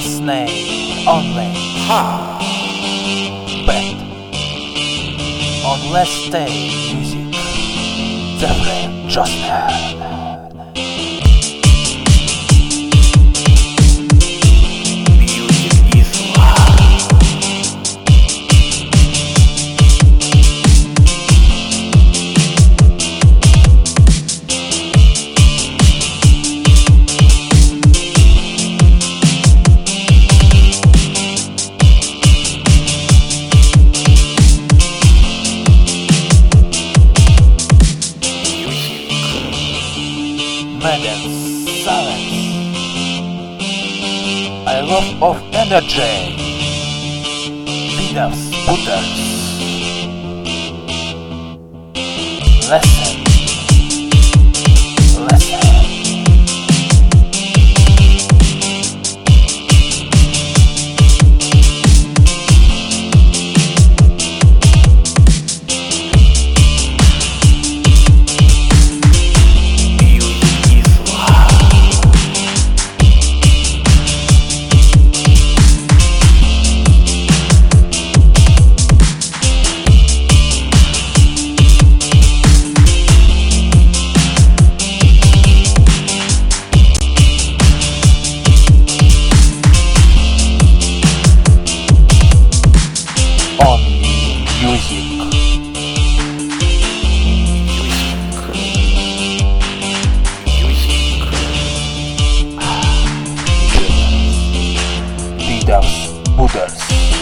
listening only. Ha! Bet on Let's Stay Music. Zephyr Josner. Music Madden silence. I love of energy. Winners, putters. Lesson. Models.